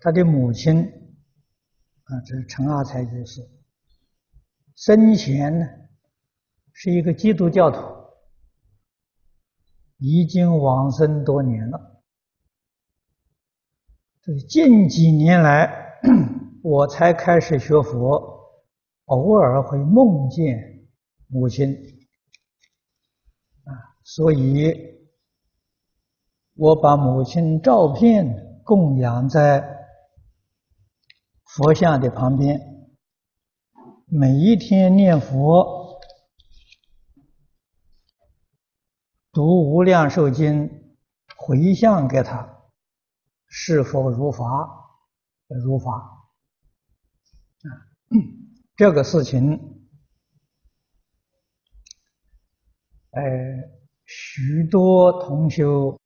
他的母亲啊，这是陈阿才居士，生前呢是一个基督教徒，已经往生多年了。这近几年来，我才开始学佛，偶尔会梦见母亲啊，所以。我把母亲照片供养在佛像的旁边，每一天念佛、读《无量寿经》，回向给他，是否如法？如法。啊，这个事情，呃，许多同修。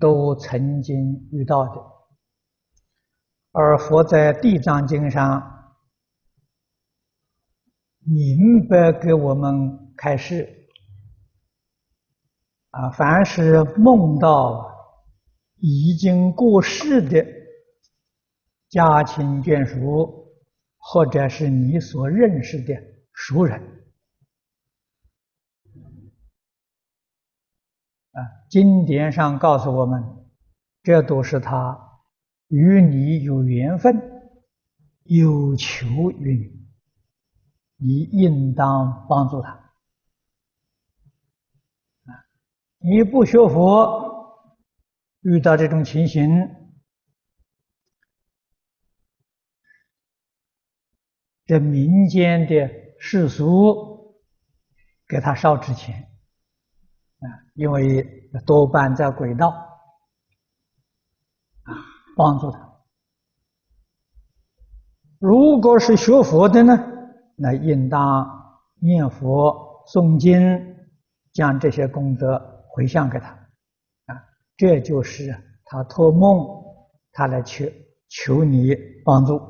都曾经遇到的，而佛在《地藏经》上明白给我们开示啊，凡是梦到已经过世的家亲眷属，或者是你所认识的熟人。啊，经典上告诉我们，这都是他与你有缘分，有求于你，你应当帮助他。啊，你不学佛，遇到这种情形，这民间的世俗给他烧纸钱。啊，因为多半在轨道，帮助他。如果是学佛的呢，那应当念佛诵经，将这些功德回向给他。啊，这就是他托梦，他来求求你帮助。